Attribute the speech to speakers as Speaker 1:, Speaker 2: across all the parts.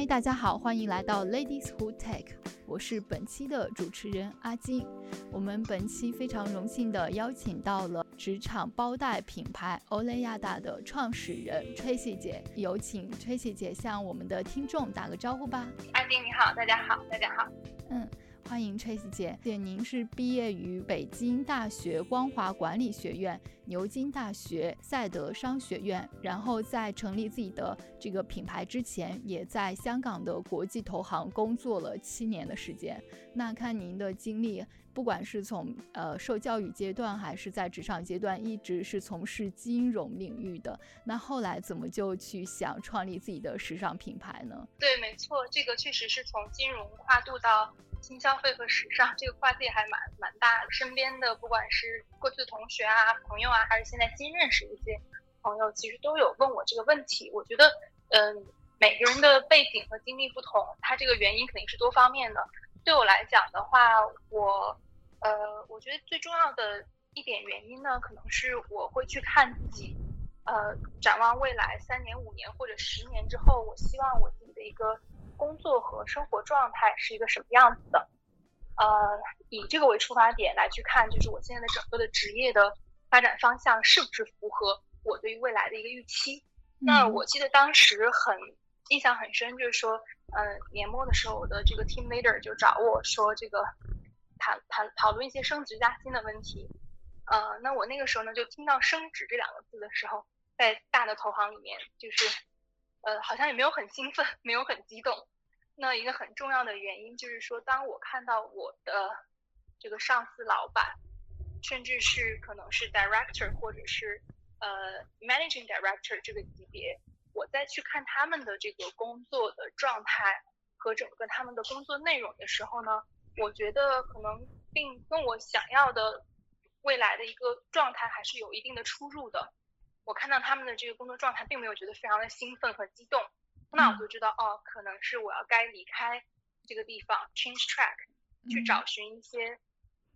Speaker 1: 嗨，大家好，欢迎来到 Ladies Who Tech，我是本期的主持人阿金。我们本期非常荣幸的邀请到了职场包袋品牌欧莱雅达的创始人 Tracy 姐，有请 Tracy 姐向我们的听众打个招呼吧。
Speaker 2: 阿金你好，大家好，大家好。
Speaker 1: 嗯。欢迎 Trace 姐，姐您是毕业于北京大学光华管理学院、牛津大学赛德商学院，然后在成立自己的这个品牌之前，也在香港的国际投行工作了七年的时间。那看您的经历，不管是从呃受教育阶段，还是在职场阶段，一直是从事金融领域的。那后来怎么就去想创立自己的时尚品牌呢？
Speaker 2: 对，没错，这个确实是从金融跨度到。新消费和时尚这个跨界还蛮蛮大的，身边的不管是过去的同学啊、朋友啊，还是现在新认识一些朋友，其实都有问我这个问题。我觉得，嗯，每个人的背景和经历不同，它这个原因肯定是多方面的。对我来讲的话，我，呃，我觉得最重要的一点原因呢，可能是我会去看自己，呃，展望未来三年、五年或者十年之后，我希望我自己的一个。工作和生活状态是一个什么样子的？呃，以这个为出发点来去看，就是我现在的整个的职业的发展方向是不是符合我对于未来的一个预期？那我记得当时很印象很深，就是说，嗯，年末的时候，我的这个 team leader 就找我说，这个谈谈讨论一些升职加薪的问题。呃，那我那个时候呢，就听到升职这两个字的时候，在大的投行里面，就是。呃，好像也没有很兴奋，没有很激动。那一个很重要的原因就是说，当我看到我的这个上司、老板，甚至是可能是 director 或者是呃 managing director 这个级别，我再去看他们的这个工作的状态和整个他们的工作内容的时候呢，我觉得可能并跟我想要的未来的一个状态还是有一定的出入的。我看到他们的这个工作状态，并没有觉得非常的兴奋和激动，那我就知道哦，可能是我要该离开这个地方，change track，去找寻一些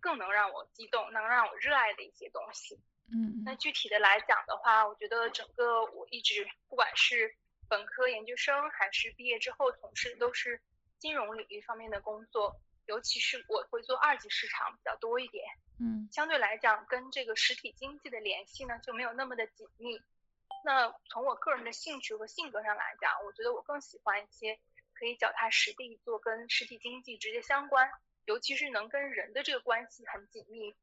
Speaker 2: 更能让我激动、能让我热爱的一些东西。
Speaker 1: 嗯，
Speaker 2: 那具体的来讲的话，我觉得整个我一直不管是本科、研究生，还是毕业之后从事的都是金融领域方面的工作，尤其是我会做二级市场比较多一点。
Speaker 1: 嗯，
Speaker 2: 相对来讲，跟这个实体经济的联系呢就没有那么的紧密。那从我个人的兴趣和性格上来讲，我觉得我更喜欢一些可以脚踏实地做跟实体经济直接相关，尤其是能跟人的这个关系很紧密，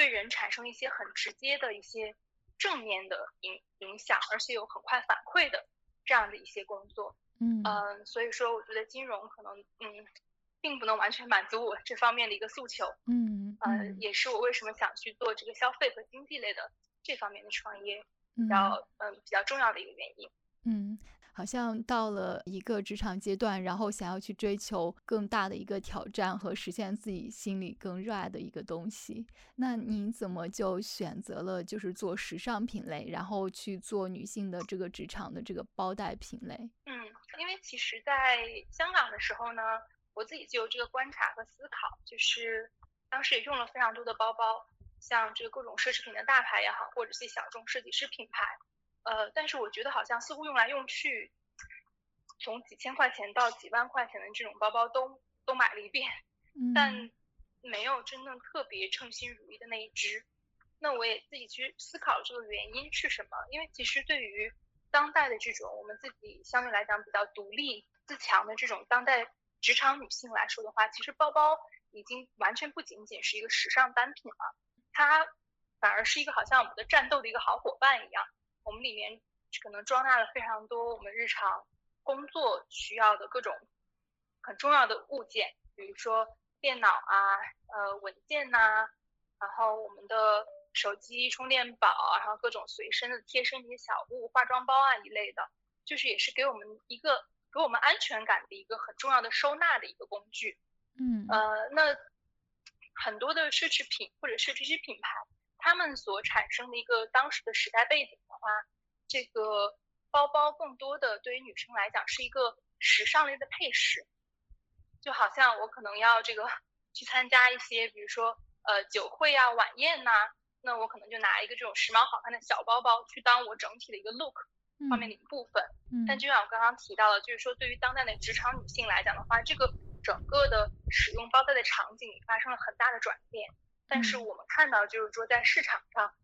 Speaker 2: 对人产生一些很直接的一些正面的影影响，而且有很快反馈的这样的一些工作。
Speaker 1: 嗯
Speaker 2: 嗯，所以说我觉得金融可能嗯。并不能完全满足我这方面的一个诉求，
Speaker 1: 嗯，
Speaker 2: 呃，也是我为什么想去做这个消费和经济类的这方面的创业，比较嗯比较重要的一个原因。
Speaker 1: 嗯，好像到了一个职场阶段，然后想要去追求更大的一个挑战和实现自己心里更热爱的一个东西。那您怎么就选择了就是做时尚品类，然后去做女性的这个职场的这个包袋品类？
Speaker 2: 嗯，因为其实在香港的时候呢。我自己就有这个观察和思考，就是当时也用了非常多的包包，像这个各种奢侈品的大牌也好，或者是小众设计师品牌，呃，但是我觉得好像似乎用来用去，从几千块钱到几万块钱的这种包包都都买了一遍，但没有真正特别称心如意的那一只。那我也自己去思考这个原因是什么，因为其实对于当代的这种我们自己相对来讲比较独立自强的这种当代。职场女性来说的话，其实包包已经完全不仅仅是一个时尚单品了，它反而是一个好像我们的战斗的一个好伙伴一样。我们里面可能装纳了非常多我们日常工作需要的各种很重要的物件，比如说电脑啊、呃文件呐，然后我们的手机充电宝，然后各种随身的贴身的一些小物、化妆包啊一类的，就是也是给我们一个。给我们安全感的一个很重要的收纳的一个工具，
Speaker 1: 嗯，
Speaker 2: 呃，那很多的奢侈品或者是这些品牌，他们所产生的一个当时的时代背景的话，这个包包更多的对于女生来讲是一个时尚类的配饰，就好像我可能要这个 去参加一些，比如说呃酒会啊、晚宴呐，那我可能就拿一个这种时髦好看的小包包去当我整体的一个 look。方面的一部分。但就像我刚刚提到的，就是说对于当代的职场女性来讲的话，这个整个的使用包带的场景发生了很大的转变。但是我们看到，就是说在市场上，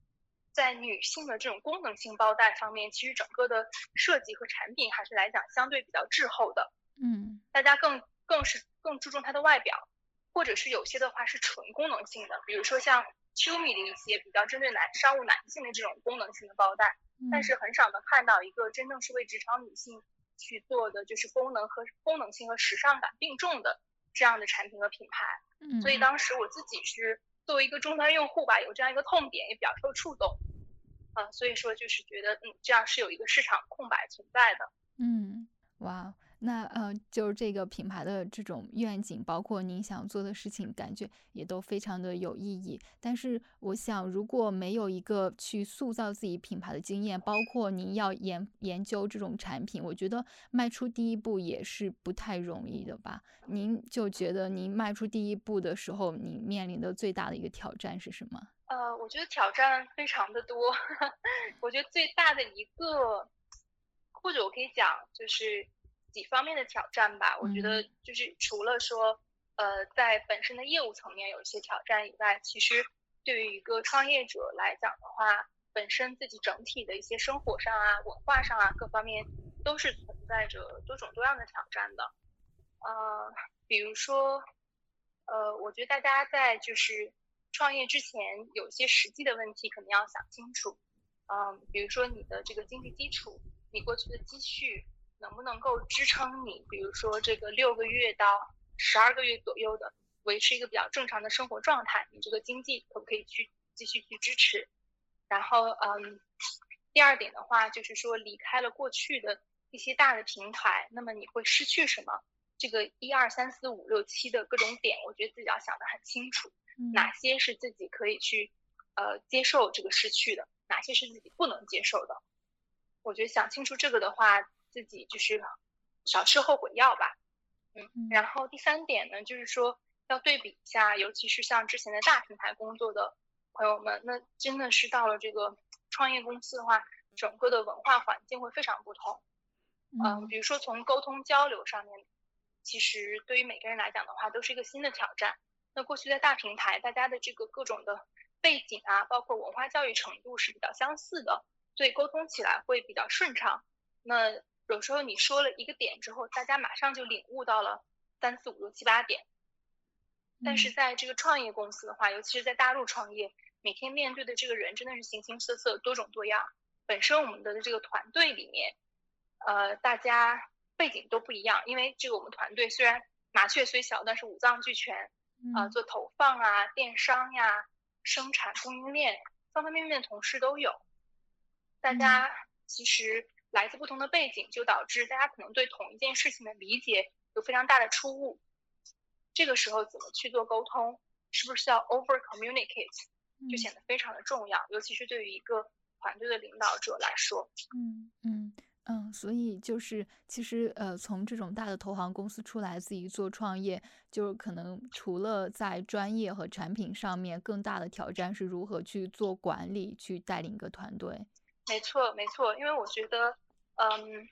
Speaker 2: 在女性的这种功能性包带方面，其实整个的设计和产品还是来讲相对比较滞后的。
Speaker 1: 嗯，
Speaker 2: 大家更更是更注重它的外表，或者是有些的话是纯功能性的，比如说像秋米的一些比较针对男商务男性的这种功能性的包带。但是很少能看到一个真正是为职场女性去做的，就是功能和功能性和时尚感并重的这样的产品和品牌。
Speaker 1: 嗯，
Speaker 2: 所以当时我自己是作为一个终端用户吧，有这样一个痛点，也比较受触动。啊，所以说就是觉得，嗯，这样是有一个市场空白存在的。
Speaker 1: 嗯，哇。那呃，就是这个品牌的这种愿景，包括您想做的事情，感觉也都非常的有意义。但是，我想如果没有一个去塑造自己品牌的经验，包括您要研研究这种产品，我觉得迈出第一步也是不太容易的吧？您就觉得您迈出第一步的时候，你面临的最大的一个挑战是什么？
Speaker 2: 呃，我觉得挑战非常的多。我觉得最大的一个，或者我可以讲就是。几方面的挑战吧，我觉得就是除了说，呃，在本身的业务层面有一些挑战以外，其实对于一个创业者来讲的话，本身自己整体的一些生活上啊、文化上啊各方面都是存在着多种多样的挑战的。呃，比如说，呃，我觉得大家在就是创业之前有一些实际的问题可能要想清楚，嗯，比如说你的这个经济基础，你过去的积蓄。能不能够支撑你，比如说这个六个月到十二个月左右的维持一个比较正常的生活状态？你这个经济可不可以去继续去支持？然后，嗯，第二点的话就是说离开了过去的一些大的平台，那么你会失去什么？这个一二三四五六七的各种点，我觉得自己要想得很清楚，哪些是自己可以去呃接受这个失去的，哪些是自己不能接受的？我觉得想清楚这个的话。自己就是少吃后悔药吧，嗯，然后第三点呢，就是说要对比一下，尤其是像之前的大平台工作的朋友们，那真的是到了这个创业公司的话，整个的文化环境会非常不同，嗯，比如说从沟通交流上面，其实对于每个人来讲的话，都是一个新的挑战。那过去在大平台，大家的这个各种的背景啊，包括文化教育程度是比较相似的，所以沟通起来会比较顺畅。那有时候你说了一个点之后，大家马上就领悟到了三四五六七八点。但是在这个创业公司的话，尤其是在大陆创业，每天面对的这个人真的是形形色色、多种多样。本身我们的这个团队里面，呃，大家背景都不一样。因为这个我们团队虽然麻雀虽小，但是五脏俱全啊，做投放啊、电商呀、生产供应链方方面面的同事都有。大家其实。来自不同的背景，就导致大家可能对同一件事情的理解有非常大的出入。这个时候怎么去做沟通，是不是要 over communicate，就显得非常的重要，尤其是对于一个团队的领导者来说。
Speaker 1: 嗯嗯嗯，所以就是其实呃，从这种大的投行公司出来自己做创业，就是可能除了在专业和产品上面，更大的挑战是如何去做管理，去带领一个团队。
Speaker 2: 没错没错，因为我觉得。嗯，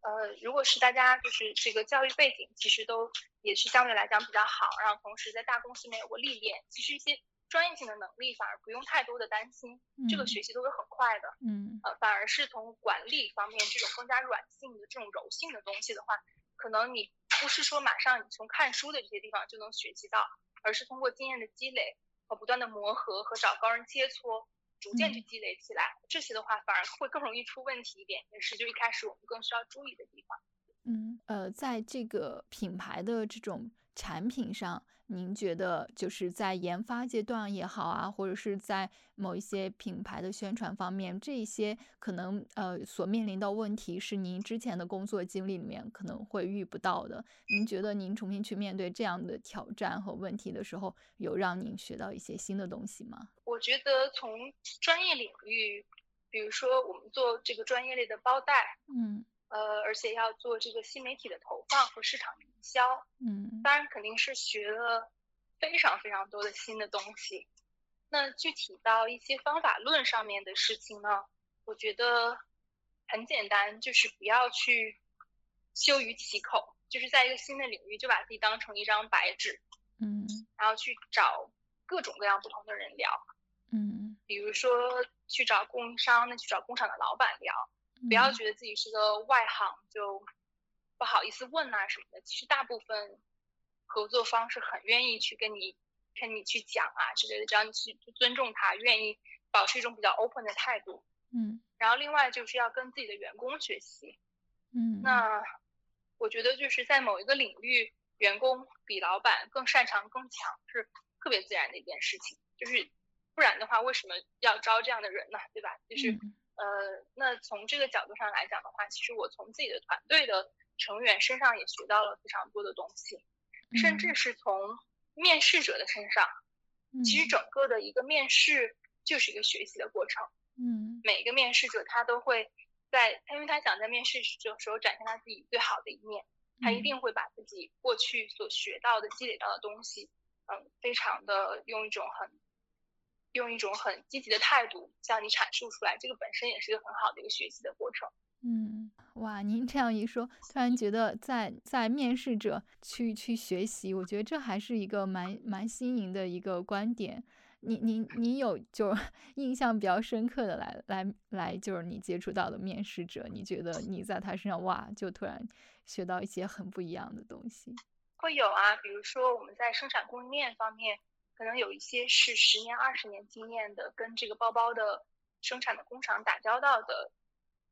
Speaker 2: 呃，如果是大家就是这个教育背景，其实都也是相对来讲比较好，然后同时在大公司里面有过历练，其实一些专业性的能力反而不用太多的担心，这个学习都是很快的。
Speaker 1: 嗯，
Speaker 2: 呃，反而是从管理方面这种更加软性的这种柔性的东西的话，可能你不是说马上你从看书的这些地方就能学习到，而是通过经验的积累和不断的磨合和找高人切磋。逐渐去积累起来，这些的话反而会更容易出问题一点，也是就一开始我们更需要注意的地方。
Speaker 1: 嗯，呃，在这个品牌的这种产品上。您觉得就是在研发阶段也好啊，或者是在某一些品牌的宣传方面，这些可能呃所面临的问题是您之前的工作经历里面可能会遇不到的。您觉得您重新去面对这样的挑战和问题的时候，有让您学到一些新的东西吗？
Speaker 2: 我觉得从专业领域，比如说我们做这个专业类的包袋，
Speaker 1: 嗯。
Speaker 2: 呃，而且要做这个新媒体的投放和市场营销，
Speaker 1: 嗯，
Speaker 2: 当然肯定是学了非常非常多的新的东西。那具体到一些方法论上面的事情呢，我觉得很简单，就是不要去羞于启口，就是在一个新的领域就把自己当成一张白纸，
Speaker 1: 嗯
Speaker 2: 然后去找各种各样不同的人聊，
Speaker 1: 嗯
Speaker 2: 比如说去找供应商，那去找工厂的老板聊，不要觉得自己是个外行就不好意思问啊什么的。其实大部分合作方是很愿意去跟你跟你去讲啊之类的，只要你去尊重他，愿意保持一种比较 open 的态度。
Speaker 1: 嗯
Speaker 2: 然后另外就是要跟自己的员工学习。
Speaker 1: 嗯
Speaker 2: 那我觉得就是在某一个领域，员工比老板更擅长、更强是特别自然的一件事情。就是不然的话，为什么要招这样的人呢？对吧？就是
Speaker 1: 嗯
Speaker 2: 呃，那从这个角度上来讲的话，其实我从自己的团队的成员身上也学到了非常多的东西，甚至是从面试者的身上。其实整个的一个面试就是一个学习的过程。
Speaker 1: 嗯
Speaker 2: 每个面试者他都会在，因为他想在面试的时候展现他自己最好的一面，他一定会把自己过去所学到的、积累到的东西，嗯，非常的用一种很用一种很积极的态度向你阐述出来，这个本身也是一个很好的一个学习的过程。
Speaker 1: 嗯，哇，您这样一说，突然觉得在在面试者去去学习，我觉得这还是一个蛮蛮新颖的一个观点。你你你有就 印象比较深刻的来来来，就是你接触到的面试者，你觉得你在他身上哇，就突然学到一些很不一样的东西。
Speaker 2: 会有啊，比如说我们在生产供应链方面，可能有一些是十年、二十年经验的，跟这个包包的生产的工厂打交道的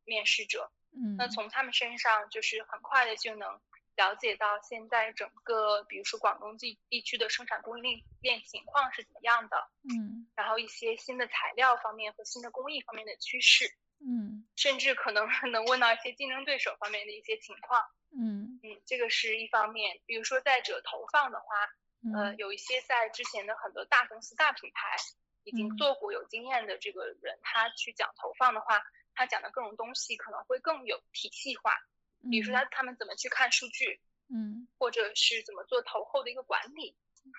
Speaker 2: 面试者。
Speaker 1: 嗯，
Speaker 2: 那从他们身上，就是很快的就能了解到现在整个，比如说广东地地区的生产供应链情况是怎么样的，
Speaker 1: 嗯
Speaker 2: 然后一些新的材料方面和新的工艺方面的趋势，
Speaker 1: 嗯
Speaker 2: 甚至可能 能问到一些竞争对手方面的一些情况。
Speaker 1: 嗯
Speaker 2: 嗯，这个是一方面。比如说在者投放的话，呃，
Speaker 1: 嗯
Speaker 2: 有一些在之前的很多大公司、大品牌已经
Speaker 1: 嗯
Speaker 2: 做过有经验的这个人，他去讲投放的话，他讲的各种东西可能会更有体系化。比如说他他们怎么去看数据，
Speaker 1: 嗯
Speaker 2: 或者是怎么做投后的一个管理。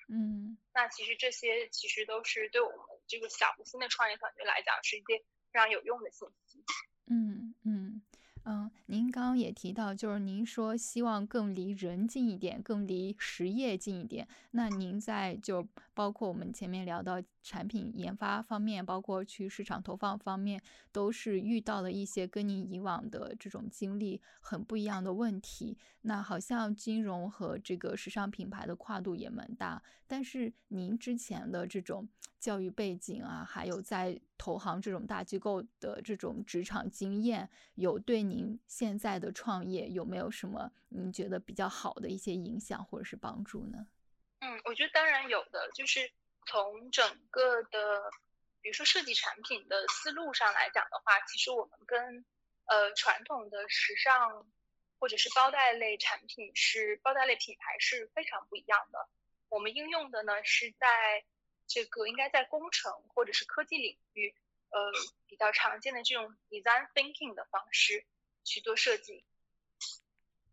Speaker 1: 嗯
Speaker 2: 那其实这些其实都是对我们这个小的新的创业团队来讲是一些非常有用的信息。
Speaker 1: 嗯嗯嗯，您刚刚也提到，就是您说希望更离人近一点，更离实业近一点。那您在就包括我们前面聊到产品研发方面，包括去市场投放方面，都是遇到了一些跟您以往的这种经历很不一样的问题。那好像金融和这个时尚品牌的跨度也蛮大，但是您之前的这种教育背景啊，还有在投行这种大机构的这种职场经验，有对您现在的创业有没有什么你觉得比较好的一些影响或者是帮助呢？
Speaker 2: 嗯，我觉得当然有的，就是从整个的，比如说设计产品的思路上来讲的话，其实我们跟呃传统的时尚或者是包袋类产品是包袋类品牌是非常不一样的。我们应用的呢是在这个应该在工程或者是科技领域，呃比较常见的这种 design thinking 的方式去做设计。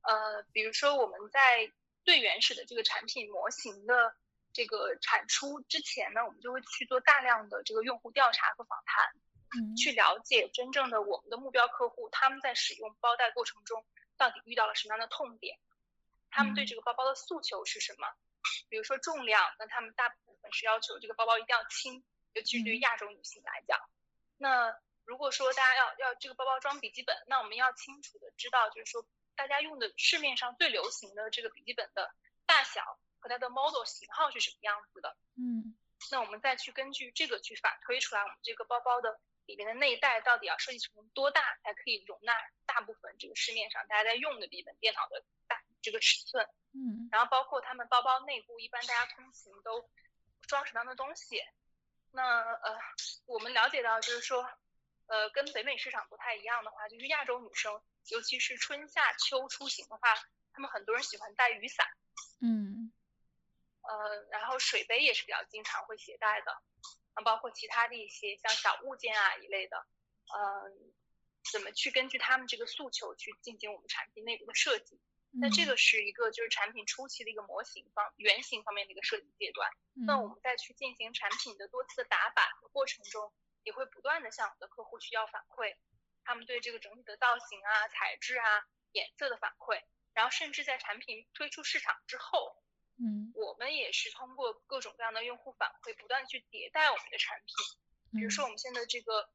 Speaker 2: 呃，比如说我们在最原始的这个产品模型的这个产出之前呢，我们就会去做大量的这个用户调查和访谈，
Speaker 1: 嗯
Speaker 2: 去了解真正的我们的目标客户他们在使用包袋过程中到底遇到了什么样的痛点，他们对
Speaker 1: 嗯
Speaker 2: 这个包包的诉求是什么。比如说重量，那他们大部分是要求这个包包一定要轻，尤其是对亚洲女性来讲。那如果说大家要要这个包包装笔记本，那我们要清楚的知道，就是说大家用的市面上最流行的这个笔记本的大小和它的 model 型号是什么样子的。
Speaker 1: 嗯
Speaker 2: 那我们再去根据这个去反推出来，我们这个包包的里面的内袋到底要设计成多大，才可以容纳大部分这个市面上大家在用的笔记本电脑的大这个尺寸。
Speaker 1: 嗯
Speaker 2: 然后包括他们包包内部，一般大家通勤都装什么样的东西？那呃，我们了解到就是说，呃，跟北美市场不太一样的话，就是亚洲女生，尤其是春夏秋出行的话，她们很多人喜欢带雨伞，
Speaker 1: 嗯
Speaker 2: 呃，然后水杯也是比较经常会携带的，啊，包括其他的一些像小物件啊一类的，嗯、怎么去根据他们这个诉求去进行我们产品内部的设计？那这个是一个就是产品初期的一个模型方原型方面的一个设计阶段。那我们再去进行产品的多次的打版的过程中，也会不断的向我们的客户去要反馈。他们对这个整体的造型啊、材质啊、颜色的反馈，然后甚至在产品推出市场之后，
Speaker 1: 嗯，
Speaker 2: 我们也是通过各种各样的用户反馈，不断去迭代我们的产品。比如说我们现在这个，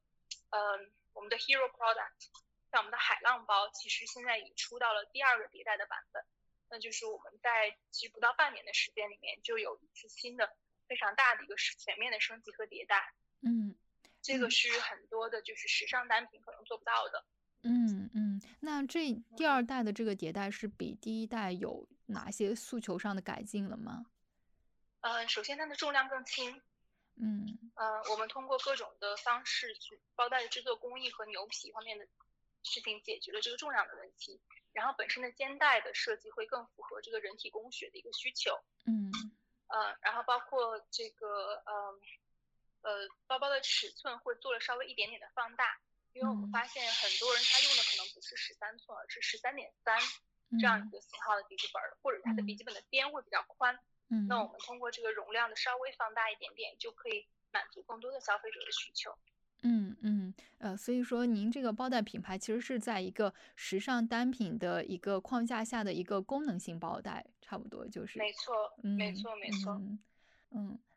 Speaker 2: 嗯，我们的 Hero Product，像我们的海浪包，其实现在已出到了第二个迭代的版本。那就是我们在其实不到半年的时间里面，就有一次新的非常大的一个全面的升级和迭代。
Speaker 1: 嗯，
Speaker 2: 这个是很多的就是时尚单品可能做不到的。
Speaker 1: 嗯嗯，那这第二代的这个迭代是比第一代有哪些诉求上的改进了吗？
Speaker 2: 呃，首先它的重量更轻。
Speaker 1: 嗯。
Speaker 2: 呃，我们通过各种的方式去包袋的制作工艺和牛皮方面的事情解决了这个重量的问题。然后本身的肩带的设计会更符合这个人体工学的一个需求，
Speaker 1: 嗯，
Speaker 2: 呃，然后包括这个呃呃包包的尺寸会做了稍微一点点的放大，因为我们发现很多人他用的可能不是十三寸，而是十三点三这样一个型号的笔记本，或者它的笔记本的边会比较宽，
Speaker 1: 嗯，
Speaker 2: 那我们通过这个容量的稍微放大一点点，就可以满足更多的消费者的需求。
Speaker 1: 嗯嗯，呃，所以说您这个包袋品牌其实是在一个时尚单品的一个框架下的一个功能性包袋，差不多就是。
Speaker 2: 没错，没错，没错。
Speaker 1: 嗯，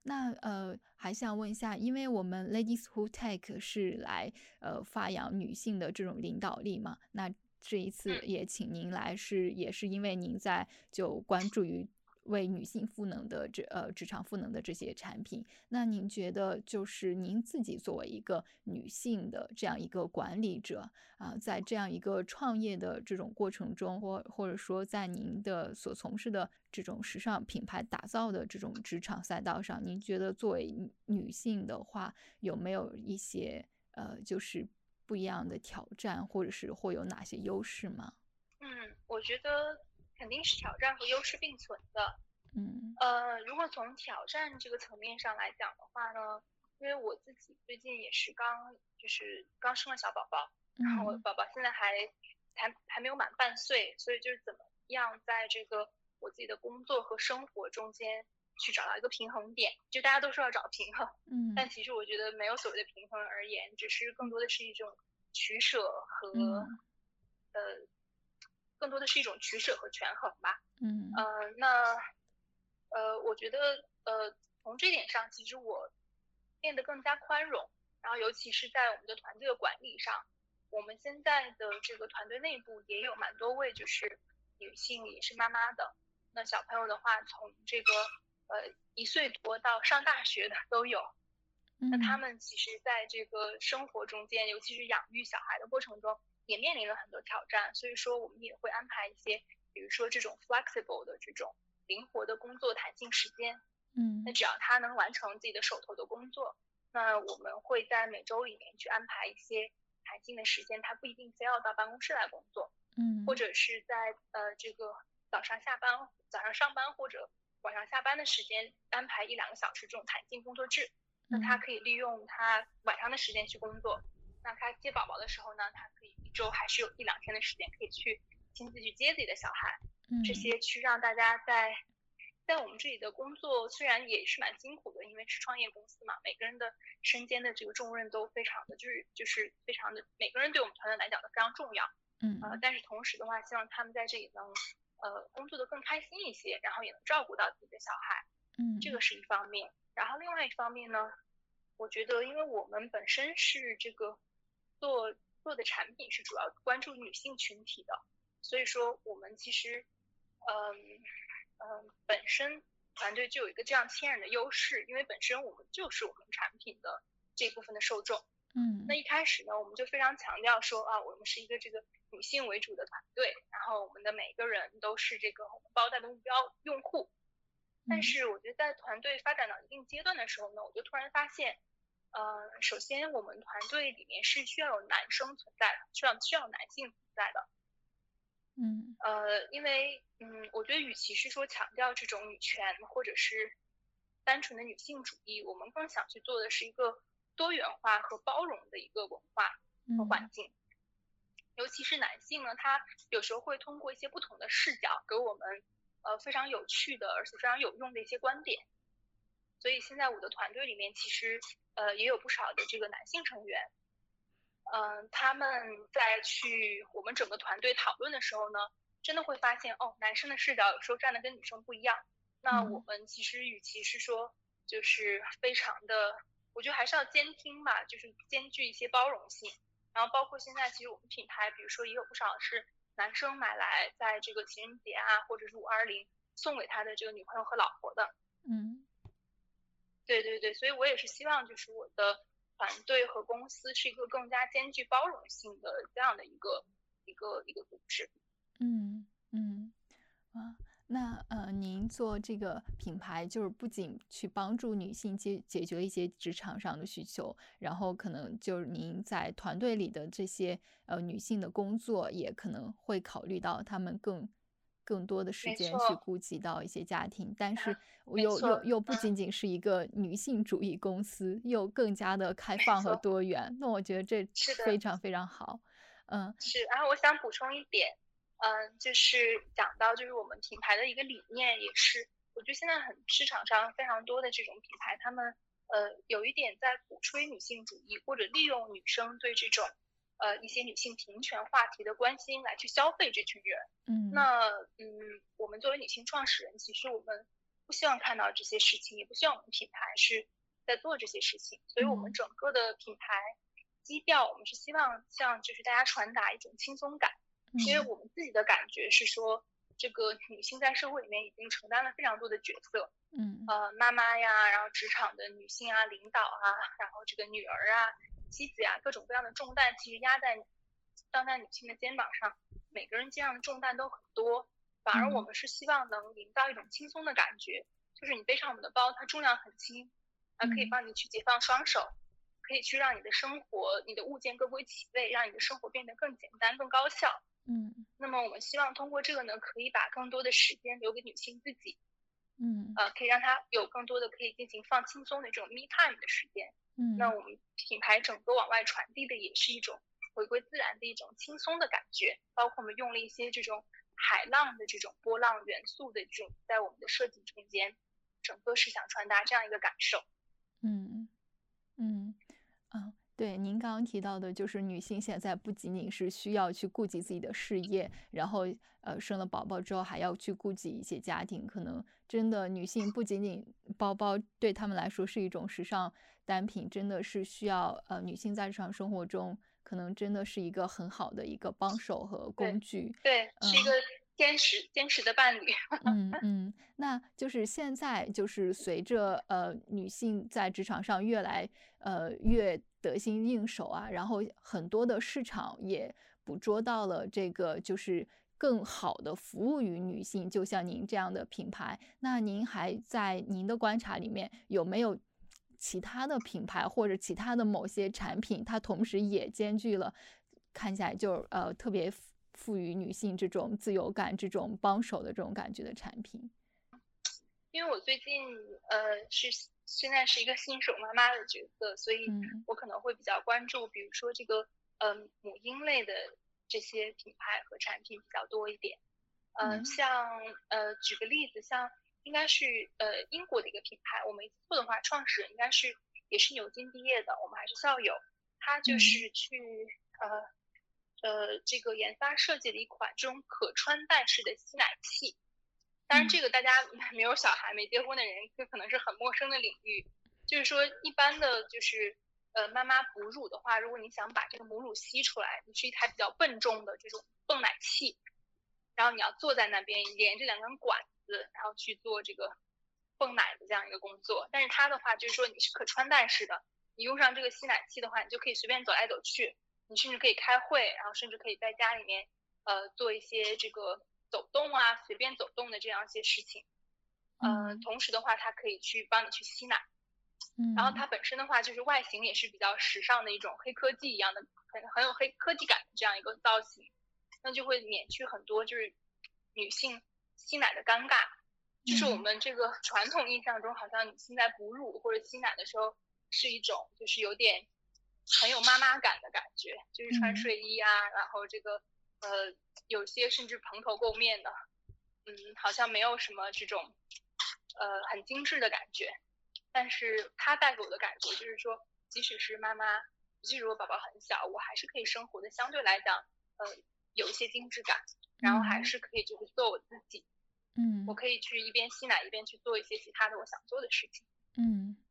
Speaker 1: 那呃，还想问一下，因为我们 Ladies Who Take 是来呃发扬女性的这种领导力嘛，那这一次也请您来是也是因为您在就关注于。为女性赋能的这呃职场赋能的这些产品，那您觉得就是您自己作为一个女性的这样一个管理者啊，在这样一个创业的这种过程中，或或者说在您的所从事的这种时尚品牌打造的这种职场赛道上，您觉得作为女性的话，有没有一些呃就是不一样的挑战，或者是会有哪些优势吗？
Speaker 2: 嗯，我觉得。肯定是挑战和优势并存的，
Speaker 1: 嗯，
Speaker 2: 呃，如果从挑战这个层面上来讲的话呢，因为我自己最近也是刚就是刚生了小宝宝，然后我宝宝现在还还还没有满半岁，所以就是怎么样在这个我自己的工作和生活中间去找到一个平衡点，就大家都说要找平衡，
Speaker 1: 嗯，
Speaker 2: 但其实我觉得没有所谓的平衡而言，只是更多的是一种取舍和呃。更多的是一种取舍和权衡吧。
Speaker 1: 嗯
Speaker 2: 嗯，那呃，我觉得呃，从这点上，其实我变得更加宽容。然后，尤其是在我们的团队的管理上，我们现在的这个团队内部也有蛮多位就是女性，也是妈妈的。那小朋友的话，从这个呃一岁多到上大学的都有。那他们其实在这个生活中间，尤其是养育小孩的过程中。也面临了很多挑战，所以说我们也会安排一些，比如说这种 flexible 的这种灵活的工作弹性时间。
Speaker 1: 嗯，
Speaker 2: 那只要他能完成自己的手头的工作，那我们会在每周里面去安排一些弹性的时间，他不一定非要到办公室来工作。
Speaker 1: 嗯，
Speaker 2: 或者是在呃这个早上下班、早上上班或者晚上下班的时间安排一两个小时这种弹性工作制，那他可以利用他晚上的时间去工作。那他接宝宝的时候呢，他可以一周还是有一两天的时间可以去亲自去接自己的小孩，这些去让大家在在我们这里的工作虽然也是蛮辛苦的，因为是创业公司嘛，每个人的身兼的这个重任都非常的就是就是非常的每个人对我们团队来讲都非常重要，
Speaker 1: 嗯。
Speaker 2: 呃，但是同时的话，希望他们在这里能呃工作的更开心一些，然后也能照顾到自己的小孩，
Speaker 1: 嗯，
Speaker 2: 这个是一方面，然后另外一方面呢，我觉得因为我们本身是这个。做做的产品是主要关注女性群体的，所以说我们其实，嗯嗯，本身团队就有一个这样天然的优势，因为本身我们就是我们产品的这部分的受众。
Speaker 1: 嗯，
Speaker 2: 那一开始呢，我们就非常强调说啊，我们是一个这个女性为主的团队，然后我们的每一个人都是这个包袋的目标用户。但是我觉得在团队发展到一定阶段的时候呢，我就突然发现。呃，首先我们团队里面是需要有男生存在的，需要需要男性存在的。
Speaker 1: 嗯，
Speaker 2: 呃，因为嗯，我觉得与其是说强调这种女权或者是单纯的女性主义，我们更想去做的是一个多元化和包容的一个文化和环境。尤其是男性呢，他有时候会通过一些不同的视角，给我们呃非常有趣的而且非常有用的一些观点。所以现在我的团队里面其实。呃，也有不少的这个男性成员，嗯，他们在去我们整个团队讨论的时候呢，真的会发现哦，男生的视角有时候站的跟女生不一样。那我们其实与其是说就是非常的，我觉得还是要兼听吧，就是兼具一些包容性。然后包括现在其实我们品牌，比如说也有不少是男生买来在这个情人节啊，或者是五二零送给他的这个女朋友和老婆的。
Speaker 1: 嗯，
Speaker 2: 对对对，所以我也是希望就是我的团队和公司是一个更加兼具包容性的这样的一个一个一个组织。
Speaker 1: 嗯嗯啊。那呃，您做这个品牌，就是不仅去帮助女性解解决一些职场上的需求，然后可能就是您在团队里的这些呃女性的工作，也可能会考虑到她们更更多的时间去顾及到一些家庭，但是又又又不仅仅是一个女性主义公司，又更加的开放和多元。那我觉得这是非常非常好。嗯，
Speaker 2: 是。然后我想补充一点。嗯，就是讲到就是我们品牌的一个理念，也是我觉得现在很市场上非常多的这种品牌，他们呃有一点在鼓吹女性主义，或者利用女生对这种呃一些女性平权话题的关心来去消费这群人。
Speaker 1: 嗯，
Speaker 2: 那嗯，我们作为女性创始人，其实我们不希望看到这些事情，也不希望我们品牌是在做这些事情，所以我们整个的品牌基调，我们是希望向就是大家传达一种轻松感。因为我们自己的感觉是说，这个女性在社会里面已经承担了非常多的角色，
Speaker 1: 嗯，
Speaker 2: 呃，妈妈呀，然后职场的女性啊，领导啊，然后这个女儿啊，妻子呀，各种各样的重担其实压在当代女性的肩膀上，每个人肩上的重担都很多，反而我们是希望能营造一种轻松的感觉，就是你背上我们的包，它重量很轻，啊，可以帮你去解放双手，可以去让你的生活，你的物件各归其位，让你的生活变得更简单、更高效。
Speaker 1: 嗯，
Speaker 2: 那么我们希望通过这个呢，可以把更多的时间留给女性自己，
Speaker 1: 嗯，
Speaker 2: 呃，可以让她有更多的可以进行放轻松的这种 me time 的时间，
Speaker 1: 嗯，
Speaker 2: 那我们品牌整个往外传递的也是一种回归自然的一种轻松的感觉，包括我们用了一些这种海浪的这种波浪元素的这种在我们的设计中间，整个是想传达这样一个感受，
Speaker 1: 嗯。对，您刚刚提到的，就是女性现在不仅仅是需要去顾及自己的事业，然后呃生了宝宝之后还要去顾及一些家庭，可能真的女性不仅仅包包对他们来说是一种时尚单品，真的是需要呃女性在日常生活中可能真的是一个很好的一个帮手和工具，
Speaker 2: 对，是一个坚实坚实的伴侣。
Speaker 1: 嗯嗯，那就是现在就是随着呃女性在职场上越来呃越。得心应手啊，然后很多的市场也捕捉到了这个，就是更好的服务于女性，就像您这样的品牌。那您还在您的观察里面有没有其他的品牌或者其他的某些产品，它同时也兼具了看起来就呃特别赋予女性这种自由感、这种帮手的这种感觉的产品？
Speaker 2: 因为我最近呃是。现在是一个新手妈妈的角色，所以我可能会比较关注，比如说这个嗯母婴类的这些品牌和产品比较多一点。嗯，像呃举个例子，像应该是呃英国的一个品牌，我没记错的话，创始人应该是也是牛津毕业的，我们还是校友。他就是去呃呃这个研发设计了一款这种可穿戴式的吸奶器。当然，这个大家 没有小孩、没结婚的人，这可能是很陌生的领域。就是说，一般的，就是呃，妈妈哺乳的话，如果你想把这个母乳吸出来，你是一台比较笨重的这种泵奶器，然后你要坐在那边，连着两根管子，然后去做这个泵奶的这样一个工作。但是它的话，就是说你是可穿戴式的，你用上这个吸奶器的话，你就可以随便走来走去，你甚至可以开会，然后甚至可以在家里面呃做一些这个。走动啊，随便走动的这样一些事情，嗯，同时的话，它可以去帮你去吸奶，
Speaker 1: 嗯，
Speaker 2: 然后它本身的话，就是外形也是比较时尚的一种黑科技一样的，很很有黑科技感的这样一个造型，那就会免去很多就是女性吸奶的尴尬，就是我们这个传统印象中，好像女性在哺乳或者吸奶的时候是一种就是有点很有妈妈感的感觉，就是穿睡衣啊，然后这个。呃，有些甚至蓬头垢面的，嗯，好像没有什么这种，呃，很精致的感觉。但是它带给我的感觉就是说，即使是妈妈尤其如果宝宝很小，我还是可以生活的相对来讲，呃，有一些精致感，然后还是可以就是做我自己。
Speaker 1: 嗯，
Speaker 2: 我可以去一边吸奶一边去做一些其他的我想做的事情。
Speaker 1: 嗯嗯，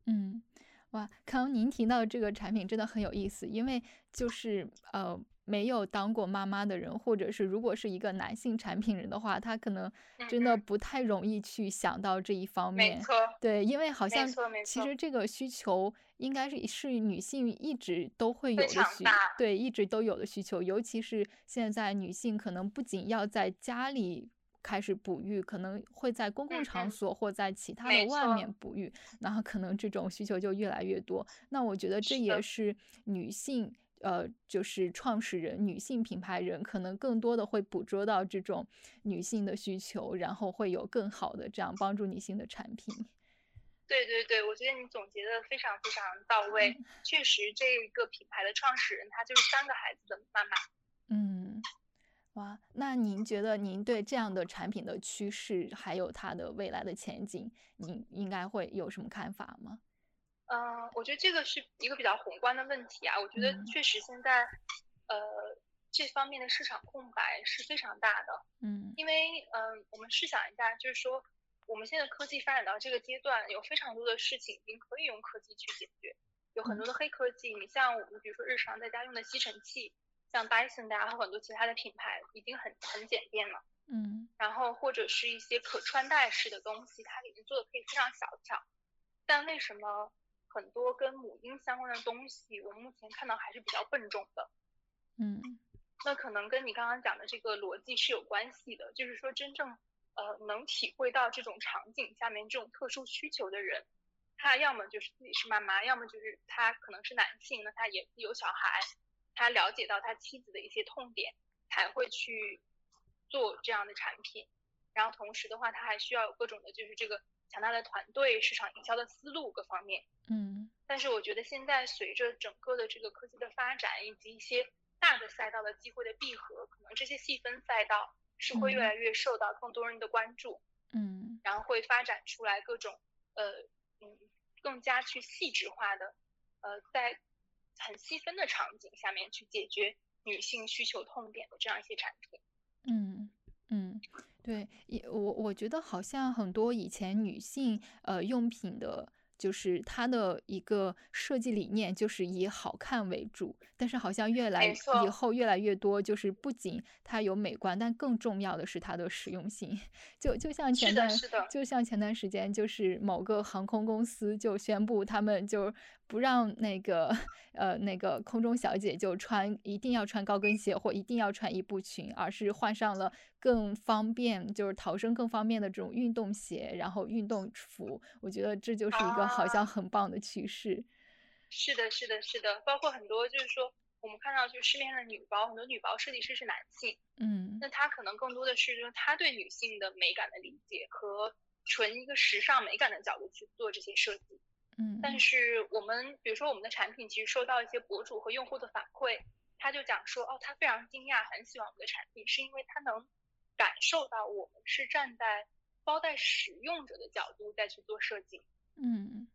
Speaker 1: 哇，刚刚您提到这个产品真的很有意思，因为就是呃。没有当过妈妈的人，或者是如果是一个男性产品人的话，他可能真的不太容易去想到这一方面。
Speaker 2: 没错，
Speaker 1: 对，因为好像其实这个需求应该是是女性一直都会有的需，对，一直都有的需求。尤其是现在女性可能不仅要在家里开始哺育，可能会在公共场所或在其他的外面哺育，然后可能这种需求就越来越多。那我觉得这也是女性。呃，就是创始人女性品牌人，可能更多的会捕捉到这种女性的需求，然后会有更好的这样帮助女性的产品。
Speaker 2: 对对对，我觉得你总结的非常非常到位。确实，这个品牌的创始人她就是三个孩子的妈妈。
Speaker 1: 嗯，哇，那您觉得您对这样的产品的趋势，还有它的未来的前景，您应该会有什么看法吗？
Speaker 2: 嗯，我觉得这个是一个比较宏观的问题啊。我觉得确实现在，呃，这方面的市场空白是非常大的。
Speaker 1: 嗯，
Speaker 2: 因为嗯，我们试想一下，就是说我们现在科技发展到这个阶段，有非常多的事情已经可以用科技去解决，有很多的黑科技。你像我们比如说日常在家用的吸尘器，像 Dyson 大家和很多其他的品牌已经很很简便了。
Speaker 1: 嗯，
Speaker 2: 然后或者是一些可穿戴式的东西，它已经做的可以非常小巧，但为什么？很多跟母婴相关的东西，我目前看到还是比较笨重的。
Speaker 1: 嗯，
Speaker 2: 那可能跟你刚刚讲的这个逻辑是有关系的，就是说真正呃能体会到这种场景下面这种特殊需求的人，他要么就是自己是妈妈，要么就是他可能是男性，那他也有小孩，他了解到他妻子的一些痛点，才会去做这样的产品。然后同时的话，他还需要有各种的，就是这个。强大的团队、市场营销的思路各方面，
Speaker 1: 嗯，
Speaker 2: 但是我觉得现在随着整个的这个科技的发展，以及一些大的赛道的机会的闭合，可能这些细分赛道是会越来越受到更多人的关注，
Speaker 1: 嗯，
Speaker 2: 然后会发展出来各种呃嗯更加去细致化的呃在很细分的场景下面去解决女性需求痛点的这样一些产品，
Speaker 1: 嗯嗯。对，也我我觉得好像很多以前女性呃用品的，就是它的一个设计理念就是以好看为主，但是好像越来以后越来越多，就是不仅它有美观，但更重要的是它的实用性。就就像前段，就像前段时间，就是某个航空公司就宣布他们就。不让那个 呃那个空中小姐就穿一定要穿高跟鞋或一定要穿一步裙，而是换上了更方便就是逃生更方便的这种运动鞋，然后运动服。我觉得这就是一个好像很棒的趋势。
Speaker 2: 是的，是的，是的，包括很多就是说我们看到就是市面上的女包，很多女包设计师是男性，
Speaker 1: 嗯，
Speaker 2: 那他可能更多的是就是他对女性的美感的理解和纯一个时尚美感的角度去做这些设计。
Speaker 1: 嗯，
Speaker 2: 但是我们比如说我们的产品其实收到一些博主和用户的反馈，他就讲说，哦，他非常惊讶，很喜欢我们的产品，是因为他能感受到我们是站在包袋使用者的角度再去做设计。
Speaker 1: 嗯，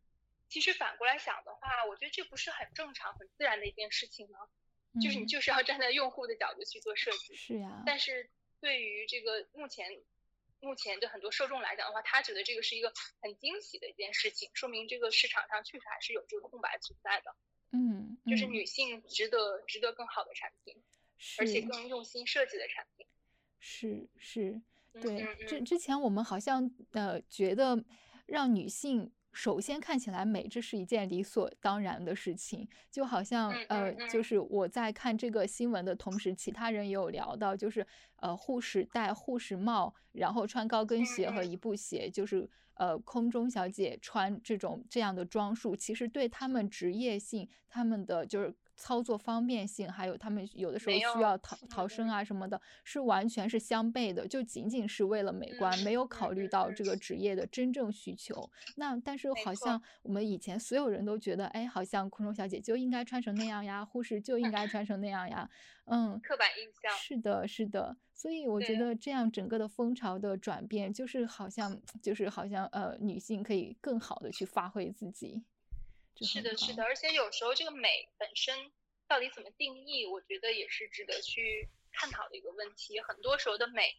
Speaker 2: 其实反过来想的话，我觉得这不是很正常、很自然的一件事情吗？就是你就是要站在用户的角度去做设计。
Speaker 1: 是呀。
Speaker 2: 但是对于这个目前。目前对很多受众来讲的话，他觉得这个是一个很惊喜的一件事情，说明这个市场上确实还是有这个空白存在的。
Speaker 1: 嗯，
Speaker 2: 就是女性值得值得更好的产品，而且更用心设计的产品。
Speaker 1: 是是，对。之之前我们好像呃觉得让女性。首先看起来美，这是一件理所当然的事情，就好像呃，就是我在看这个新闻的同时，其他人也有聊到，就是呃，护士戴护士帽，然后穿高跟鞋和一步鞋，就是呃，空中小姐穿这种这样的装束，其实对他们职业性，他们的就是。操作方便性，还有他们有的时候需要逃逃生啊什么的，是完全是相悖的，就仅仅是为了美观，没有考虑到这个职业的真正需求。那但是好像我们以前所有人都觉得，哎，好像空中小姐就应该穿成那样呀，护士就应该穿成那样呀，嗯，
Speaker 2: 刻板印象。
Speaker 1: 是的，是的。所以我觉得这样整个的风潮的转变，就是好像就是好像呃，女性可以更好的去发挥自己。
Speaker 2: 是的，是的，而且有时候这个美本身到底怎么定义？我觉得也是值得去探讨的一个问题。很多时候的美，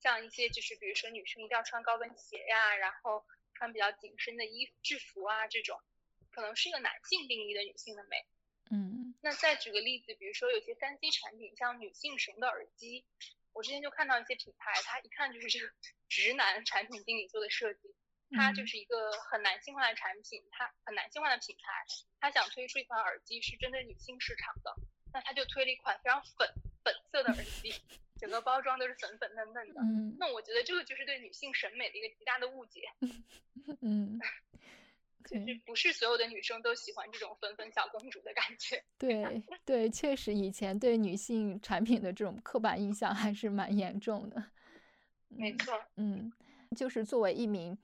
Speaker 2: 像一些就是比如说女生一定要穿高跟鞋呀，然后穿比较紧身的衣制服啊这种，可能是一个男性定义的女性的美。
Speaker 1: 嗯，
Speaker 2: 那再举个例子，比如说有些三 C 产品，像女性使用的耳机，我之前就看到一些品牌，它一看就是这个直男产品经理做的设计，它就是一个很男性化的产品，它很男性化的品牌，它想推出一款耳机是针对女性市场的，那它就推了一款非常粉粉色的耳机，整个包装都是粉粉嫩嫩的，
Speaker 1: 嗯，
Speaker 2: 那我觉得这个就是对女性审美的一个极大的误解，
Speaker 1: 嗯。
Speaker 2: 就是不是所有的女生都喜欢这种粉粉小公主的感觉。
Speaker 1: 对对，确实以前对女性产品的这种刻板印象还是蛮严重的。
Speaker 2: 没错，
Speaker 1: 嗯，就是作为一名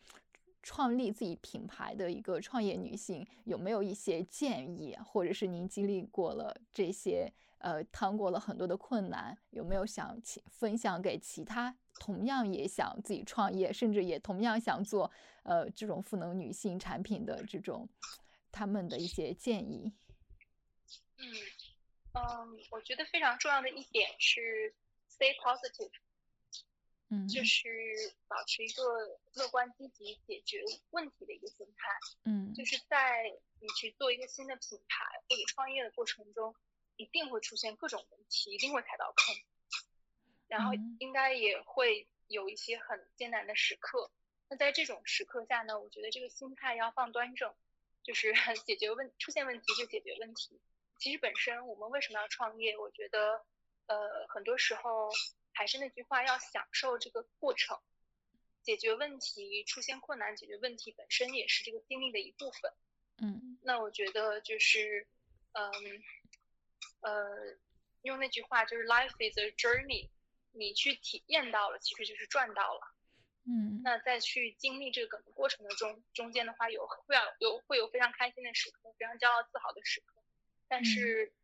Speaker 1: 创立自己品牌的一个创业女性，有没有一些建议，或者是您经历过了这些，呃，趟过了很多的困难，有没有想分享给其他同样也想自己创业，甚至也同样想做？呃，这种赋能女性产品的这种，他们的一些建议。
Speaker 2: 嗯嗯，我觉得非常重要的一点是 stay positive，
Speaker 1: 嗯，
Speaker 2: 就是保持一个乐观积极解决问题的一个心态。
Speaker 1: 嗯，
Speaker 2: 就是在你去做一个新的品牌或者创业的过程中，一定会出现各种问题，一定会踩到坑，然后应该也会有一些很艰难的时刻。那在这种时刻下呢，我觉得这个心态要放端正，就是 解决问出现问题就解决问题。其实本身我们为什么要创业？我觉得，呃，很多时候还是那句话，要享受这个过程。解决问题、出现困难、解决问题本身也是这个经历的一部分。
Speaker 1: 嗯。
Speaker 2: 那我觉得就是，嗯，呃，用那句话就是 “life is a journey”，你去体验到了，其实就是赚到了。
Speaker 1: 嗯，
Speaker 2: 那再去经历这个过程的中中间的话，有会有会有非常开心的时刻，非常骄傲自豪的时刻，但是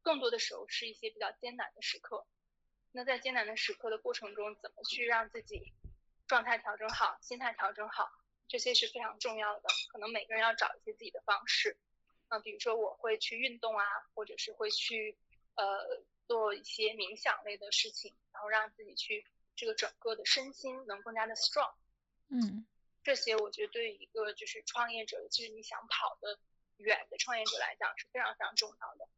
Speaker 2: 更多的时候是一些比较艰难的时刻。那在艰难的时刻的过程中，怎么去让自己状态调整好，心态调整好，这些是非常重要的。可能每个人要找一些自己的方式，那，比如说我会去运动啊，或者是会去呃做一些冥想类的事情，然后让自己去。这个整个的身心能更加的 strong，
Speaker 1: 嗯，
Speaker 2: 这些我觉得对于一个就是创业者，其实你想跑的远的创业者来讲是非常非常重要的。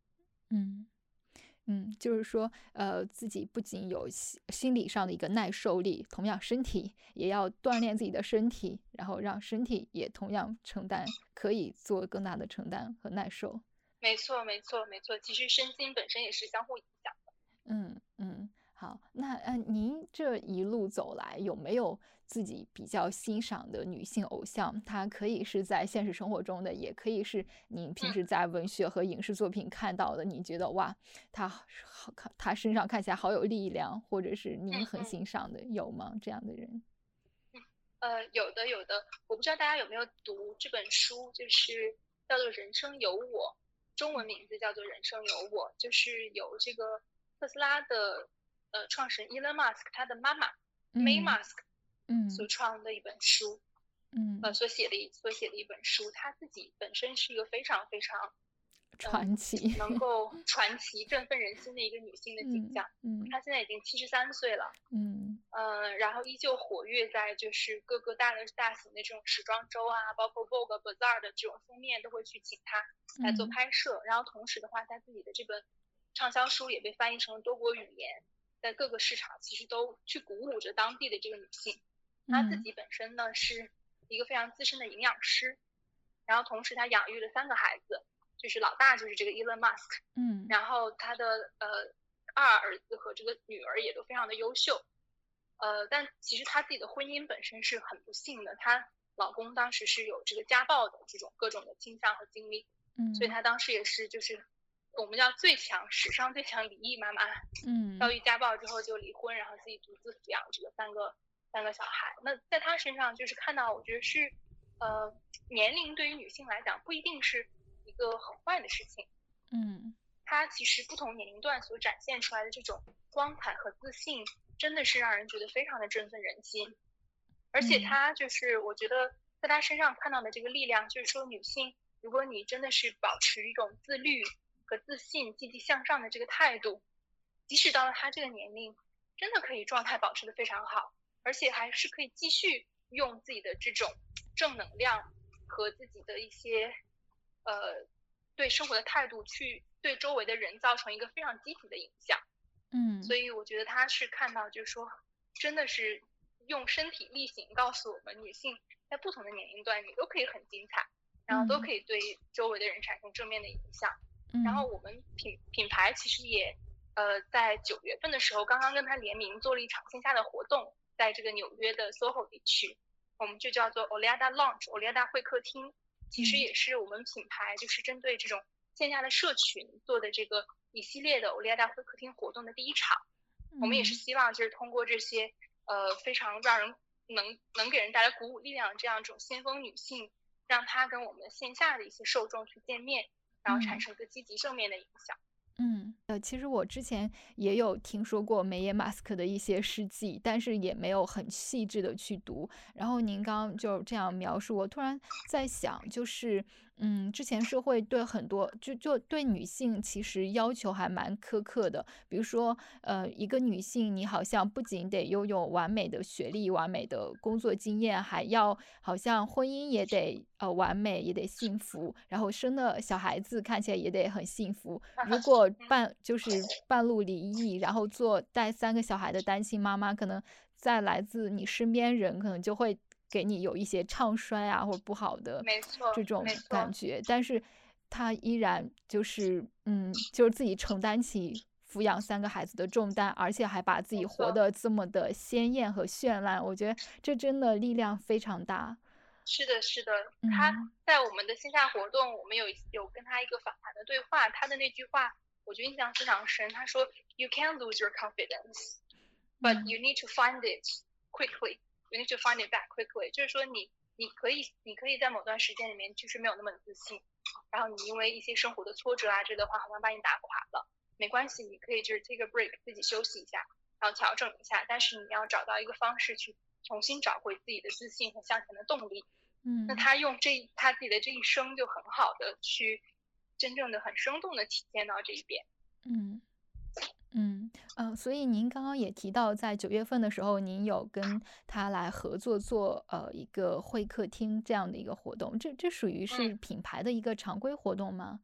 Speaker 1: 嗯嗯，就是说，呃，自己不仅有心心理上的一个耐受力，同样身体也要锻炼自己的身体，然后让身体也同样承担，可以做更大的承担和耐受。
Speaker 2: 没错，没错，没错。其实身心本身也是相互影响的。
Speaker 1: 嗯嗯。好，那呃，您这一路走来有没有自己比较欣赏的女性偶像？她可以是在现实生活中的，也可以是您平时在文学和影视作品看到的。你觉得哇，她好看，她身上看起来好有力量，或者是您很欣赏的，有吗？这样的人？
Speaker 2: 呃，有的，有的。我不知道大家有没有读这本书，就是叫做《人生有我》，中文名字叫做《人生有我》，就是有这个特斯拉的。呃，创始人 Elon Musk 他的妈妈 May Musk，
Speaker 1: 嗯，
Speaker 2: 所创的一本书，
Speaker 1: 嗯，
Speaker 2: 呃，所写的一所写的一本书，他自己本身是一个非常非常
Speaker 1: 传奇，
Speaker 2: 能 够传奇振奋人心的一个女性的形象。
Speaker 1: 嗯，
Speaker 2: 她现在已经七十三岁了，
Speaker 1: 嗯，
Speaker 2: 呃，然后依旧活跃在就是各个大的大型的这种时装周啊，包括 Vogue、Bazaar 的这种封面都会去请她来做拍摄。然后同时的话，她自己的这本畅销书也被翻译成了多国语言。在各个市场，其实都去鼓舞着当地的这个女性。她自己本身呢是一个非常资深的营养师，然后同时她养育了三个孩子，就是老大就是这个 Elon Musk，
Speaker 1: 嗯，
Speaker 2: 然后她的呃二儿子和这个女儿也都非常的优秀，呃，但其实她自己的婚姻本身是很不幸的，她老公当时是有这个家暴的这种各种的倾向和经历，
Speaker 1: 嗯，
Speaker 2: 所以她当时也是就是。我们叫最强，史上最强离异妈妈，
Speaker 1: 嗯，
Speaker 2: 遭遇家暴之后就离婚，然后自己独自抚养这个三个三个小孩。那在她身上就是看到，我觉得是，呃，年龄对于女性来讲不一定是一个很坏的事情，
Speaker 1: 嗯，
Speaker 2: 她其实不同年龄段所展现出来的这种光彩和自信，真的是让人觉得非常的振奋人心。而且她就是我觉得在她身上看到的这个力量，就是说女性，如果你真的是保持一种自律。和自信、积极向上的这个态度，即使到了他这个年龄，真的可以状态保持的非常好，而且还是可以继续用自己的这种正能量和自己的一些呃对生活的态度去对周围的人造成一个非常积极的影响。
Speaker 1: 嗯，
Speaker 2: 所以我觉得他是看到，就是说，真的是用身体力行告诉我们，女性在不同的年龄段，你都可以很精彩，然后都可以对周围的人产生正面的影响。然后我们品品牌其实也，呃，在九月份的时候，刚刚跟他联名做了一场线下的活动，在这个纽约的 SOHO 地区，我们就叫做 Oliada Lounge，Oliada 会客厅，其实也是我们品牌就是针对这种线下的社群做的这个。一系列的欧利亚大会客厅活动的第一场，我们也是希望就是通过这些呃非常让人能能给人带来鼓舞力量的这样一种先锋女性，让她跟我们的线下的一些受众去见面，然后产生一个积极正面的影响。
Speaker 1: 嗯，呃，其实我之前也有听说过梅耶马斯克的一些事迹，但是也没有很细致的去读。然后您刚刚就这样描述，我突然在想，就是。嗯，之前社会对很多就就对女性其实要求还蛮苛刻的，比如说，呃，一个女性你好像不仅得拥有完美的学历、完美的工作经验，还要好像婚姻也得呃完美，也得幸福，然后生的小孩子看起来也得很幸福。如果半就是半路离异，然后做带三个小孩的单亲妈妈，可能在来自你身边人可能就会。给你有一些唱衰啊，或者不好的这种感觉，但是他依然就是嗯，就是自己承担起抚养三个孩子的重担，而且还把自己活得这么的鲜艳和绚烂，我觉得这真的力量非常大。
Speaker 2: 是的，是的，他在我们的线下活动，我们有有跟他一个访谈的对话，他的那句话我觉得印象非常深，他说：“You can lose your confidence, but you need to find it quickly.” You need to find it back quickly，就是说你你可以你可以在某段时间里面就是没有那么自信，然后你因为一些生活的挫折啊这的话好像把你打垮了，没关系，你可以就是 take a break，自己休息一下，然后调整一下，但是你要找到一个方式去重新找回自己的自信和向前的动力。
Speaker 1: 嗯，
Speaker 2: 那他用这他自己的这一生就很好的去真正的很生动的体现到这一点。
Speaker 1: 嗯。嗯嗯，所以您刚刚也提到，在九月份的时候，您有跟他来合作做呃一个会客厅这样的一个活动，这这属于是品牌的一个常规活动吗？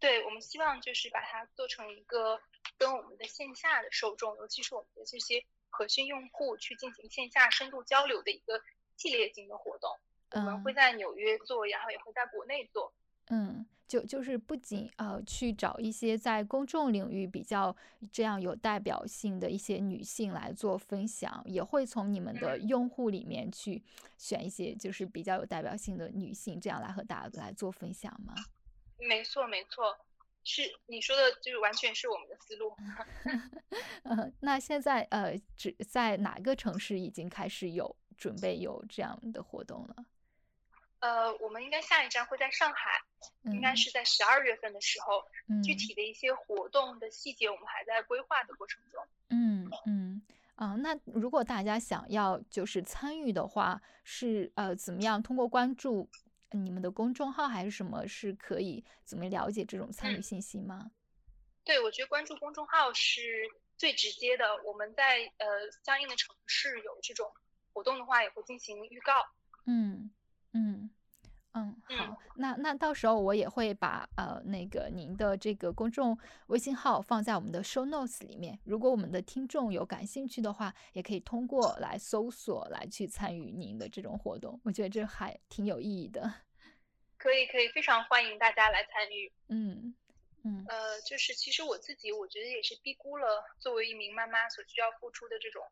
Speaker 2: 对，我们希望就是把它做成一个跟我们的线下的受众，尤其是我们的这些核心用户去进行线下深度交流的一个系列性的活动。我们会在纽约做，然后也会在国内做。
Speaker 1: 嗯。就就是不仅呃去找一些在公众领域比较这样有代表性的一些女性来做分享，也会从你们的用户里面去选一些就是比较有代表性的女性，这样来和大家来做分享吗？
Speaker 2: 没错没错，是你说的，就是完全是我们的思路。
Speaker 1: 呃，那现在呃只在哪个城市已经开始有准备有这样的活动了？
Speaker 2: 呃，我们应该下一站会在上海，应该是在十二月份的时候。具体的一些活动的细节，我们还在规划的过程中。
Speaker 1: 嗯嗯啊，那如果大家想要就是参与的话，是呃怎么样？通过关注你们的公众号还是什么？是可以怎么了解这种参与信息吗？
Speaker 2: 对，我觉得关注公众号是最直接的。我们在呃相应的城市有这种活动的话，也会进行预告。
Speaker 1: 嗯。嗯嗯，好，那那到时候我也会把呃那个您的这个公众微信号放在我们的 show notes 里面。如果我们的听众有感兴趣的话，也可以通过来搜索来去参与您的这种活动。我觉得这还挺有意义的。
Speaker 2: 可以可以，非常欢迎大家来参与。
Speaker 1: 嗯嗯，
Speaker 2: 呃，就是其实我自己我觉得也是低估了作为一名妈妈所需要付出的这种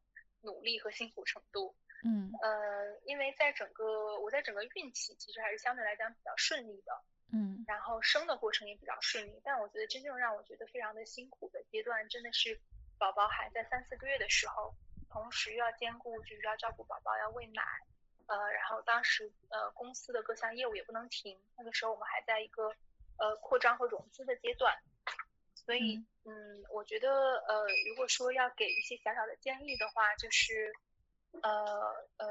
Speaker 2: 努力和辛苦程度。
Speaker 1: 嗯。
Speaker 2: 呃，因为在整个我在整个孕期其实还是相对来讲比较顺利的，
Speaker 1: 嗯，
Speaker 2: 然后生的过程也比较顺利，但我觉得真正让我觉得非常的辛苦的阶段，真的是宝宝还在三四个月的时候，同时又要兼顾就是要照顾宝宝要喂奶，呃，然后当时呃公司的各项业务也不能停，那个时候我们还在一个呃扩张和融资的阶段，所以嗯，我觉得呃如果说要给一些小小的建议的话，就是。呃呃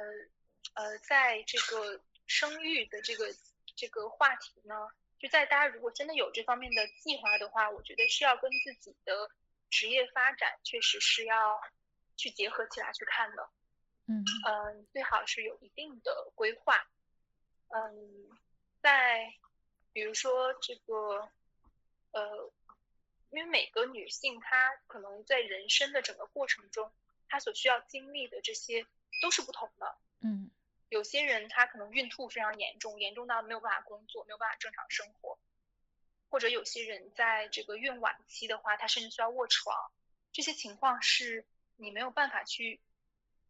Speaker 2: 呃，在这个生育的这个这个话题呢，就在大家如果真的有这方面的计划的话，我觉得是要跟自己的职业发展确实是要去结合起来去看的。
Speaker 1: 嗯
Speaker 2: 嗯，最好是有一定的规划。嗯，在比如说这个呃，因为每个女性她可能在人生的整个过程中，她所需要经历的这些都是不同的。
Speaker 1: 嗯。
Speaker 2: 有些人他可能孕吐非常严重，严重到没有办法工作，没有办法正常生活，或者有些人在这个孕晚期的话，他甚至需要卧床，这些情况是你没有办法去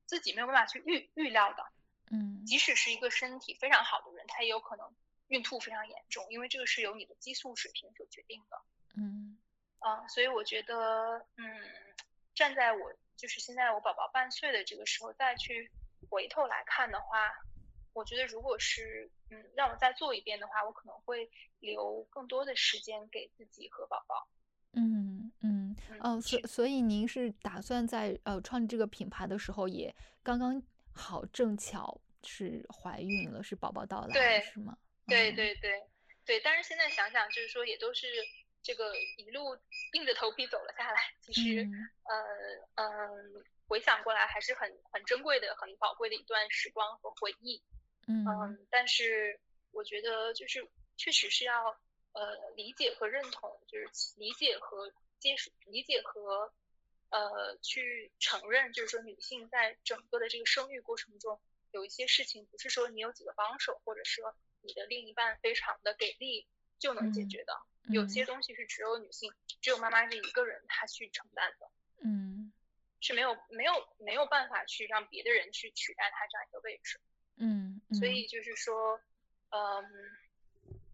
Speaker 2: 自己没有办法去预预料的。
Speaker 1: 嗯，
Speaker 2: 即使是一个身体非常好的人，他也有可能孕吐非常严重，因为这个是由你的激素水平所决定的。
Speaker 1: 嗯，
Speaker 2: 啊，所以我觉得，嗯，站在我就是现在我宝宝半岁的这个时候再去。回头来看的话，我觉得如果是嗯让我再做一遍的话，我可能会留更多的时间给自己和宝宝。
Speaker 1: 嗯嗯哦，所所以您是打算在呃创立这个品牌的时候，也刚刚好正巧是怀孕了，是宝宝到来是吗？
Speaker 2: 对对对对，但是现在想想，就是说也都是这个一路硬着头皮走了下来，其实呃嗯。回想过来还是很很珍贵的、很宝贵的一段时光和回忆，
Speaker 1: 嗯，
Speaker 2: 但是我觉得就是确实是要呃理解和认同，就是理解和接受、理解和呃去承认，就是说女性在整个的这个生育过程中，有一些事情不是说你有几个帮手，或者说你的另一半非常的给力就能解决的，有些东西是只有女性、只有妈妈这一个人她去承担的，
Speaker 1: 嗯。
Speaker 2: 是没有没有没有办法去让别的人去取代她这样一个位置，
Speaker 1: 嗯，
Speaker 2: 所以就是说，嗯，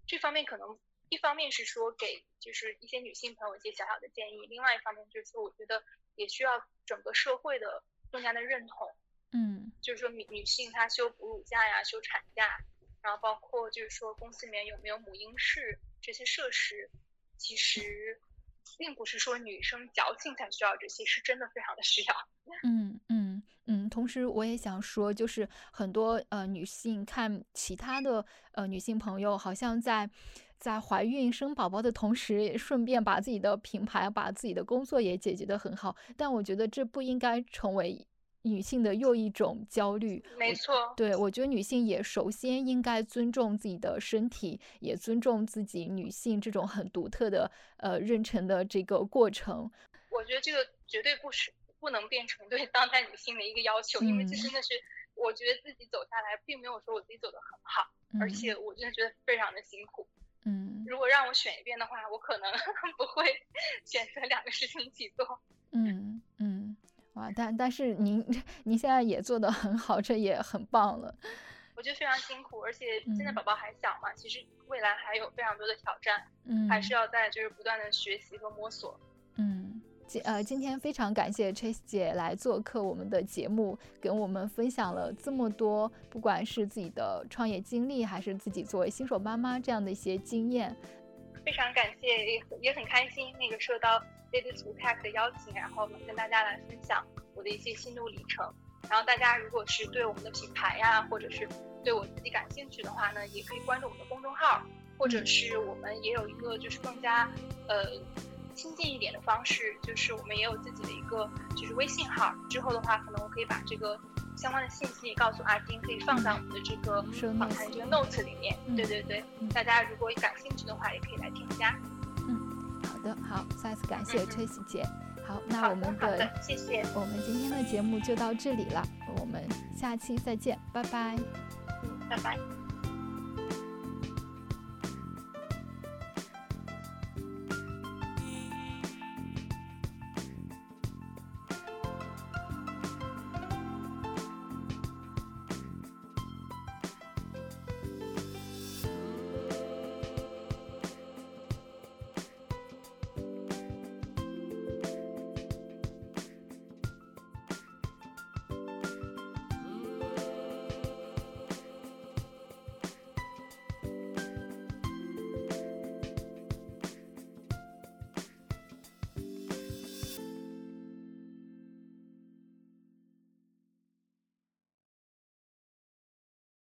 Speaker 2: 这方面可能一方面是说给就是一些女性朋友一些小小的建议，另外一方面就是说我觉得也需要整个社会的更加的认同，
Speaker 1: 嗯，
Speaker 2: 就是说女女性她休哺乳假呀、休产假，然后包括就是说公司里面有没有母婴室这些设施，其实。并不是说女生矫情才需要这些，是真的非常的需要。
Speaker 1: 嗯嗯嗯。同时，我也想说，就是很多呃女性看其他的呃女性朋友，好像在在怀孕生宝宝的同时，顺便把自己的品牌、把自己的工作也解决得很好。但我觉得这不应该成为。女性的又一种焦虑，
Speaker 2: 没错，
Speaker 1: 对我觉得女性也首先应该尊重自己的身体，也尊重自己女性这种很独特的呃妊娠的这个过程。
Speaker 2: 我觉得这个绝对不是不能变成对当代女性的一个要求，因为这真的是我觉得自己走下来，并没有说我自己走得很好，而且我真的觉得非常的辛苦。
Speaker 1: 嗯，
Speaker 2: 如果让我选一遍的话，我可能 不会 选择两个事情一起做。
Speaker 1: 嗯嗯。哇，但但是您 您现在也做得很好，这也很棒了。
Speaker 2: 我觉得非常辛苦，而且现在宝宝还小嘛，其实未来还有非常多的挑战，
Speaker 1: 嗯，
Speaker 2: 还是要在就是不断的学习和摸索。
Speaker 1: 嗯，今呃今天非常感谢 Chase 姐来做客我们的节目，跟我们分享了这么多，不管是自己的创业经历，还是自己作为新手妈妈这样的一些经验。
Speaker 2: 非常感谢，也也很开心，那个受到。Ladies to Tech 的邀请，然后能跟大家来分享我的一些心路历程。然后大家如果是对我们的品牌呀，或者是对我自己感兴趣的话呢，也可以关注我们的公众号，或者是我们也有一个就是更加呃亲近一点的方式，就是我们也有自己的一个就是微信号。之后的话，可能我可以把这个相关的信息告诉阿丁，可以放在我们的这个访谈这个 Note 里面。对对对，大家如果感兴趣的话，也可以来添加。
Speaker 1: 嗯好的，好，再次感谢崔喜姐。好，那我们
Speaker 2: 的谢谢，
Speaker 1: 我们今天的节目就到这里了，我们下期再见，拜拜。
Speaker 2: 嗯，拜拜。